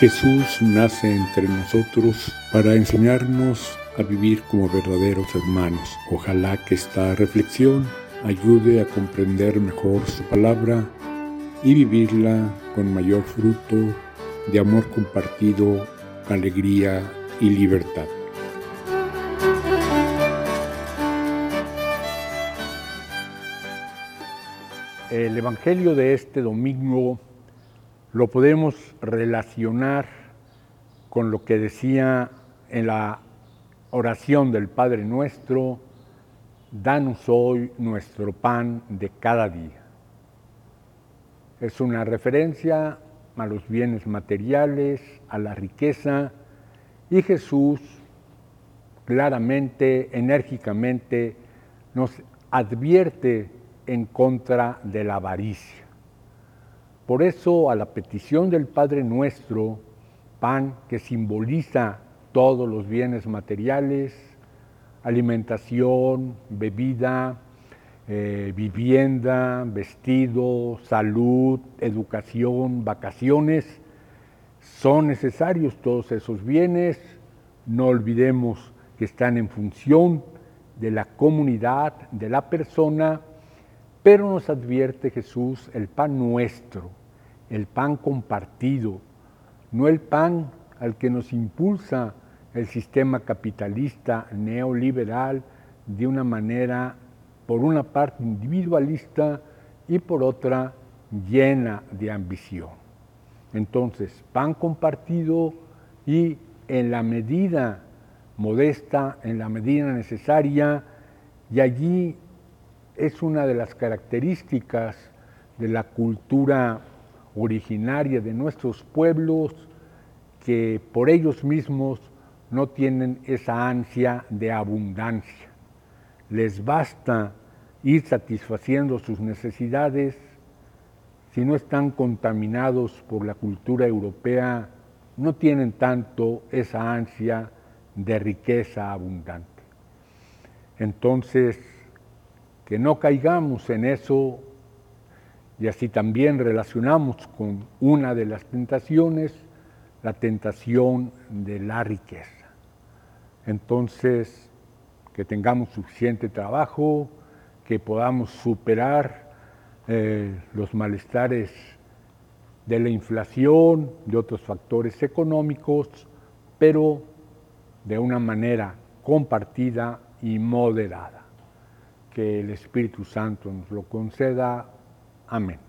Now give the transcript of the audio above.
Jesús nace entre nosotros para enseñarnos a vivir como verdaderos hermanos. Ojalá que esta reflexión ayude a comprender mejor su palabra y vivirla con mayor fruto de amor compartido, alegría y libertad. El Evangelio de este domingo lo podemos relacionar con lo que decía en la oración del Padre Nuestro, danos hoy nuestro pan de cada día. Es una referencia a los bienes materiales, a la riqueza, y Jesús claramente, enérgicamente, nos advierte en contra de la avaricia. Por eso a la petición del Padre Nuestro, pan que simboliza todos los bienes materiales, alimentación, bebida, eh, vivienda, vestido, salud, educación, vacaciones, son necesarios todos esos bienes. No olvidemos que están en función de la comunidad, de la persona, pero nos advierte Jesús el pan nuestro, el pan compartido, no el pan al que nos impulsa el sistema capitalista neoliberal de una manera, por una parte, individualista y por otra, llena de ambición. Entonces, pan compartido y en la medida modesta, en la medida necesaria, y allí es una de las características de la cultura originaria de nuestros pueblos que por ellos mismos no tienen esa ansia de abundancia. Les basta ir satisfaciendo sus necesidades si no están contaminados por la cultura europea, no tienen tanto esa ansia de riqueza abundante. Entonces, que no caigamos en eso y así también relacionamos con una de las tentaciones, la tentación de la riqueza. Entonces, que tengamos suficiente trabajo, que podamos superar eh, los malestares de la inflación, de otros factores económicos, pero de una manera compartida y moderada. Que el Espíritu Santo nos lo conceda Amén.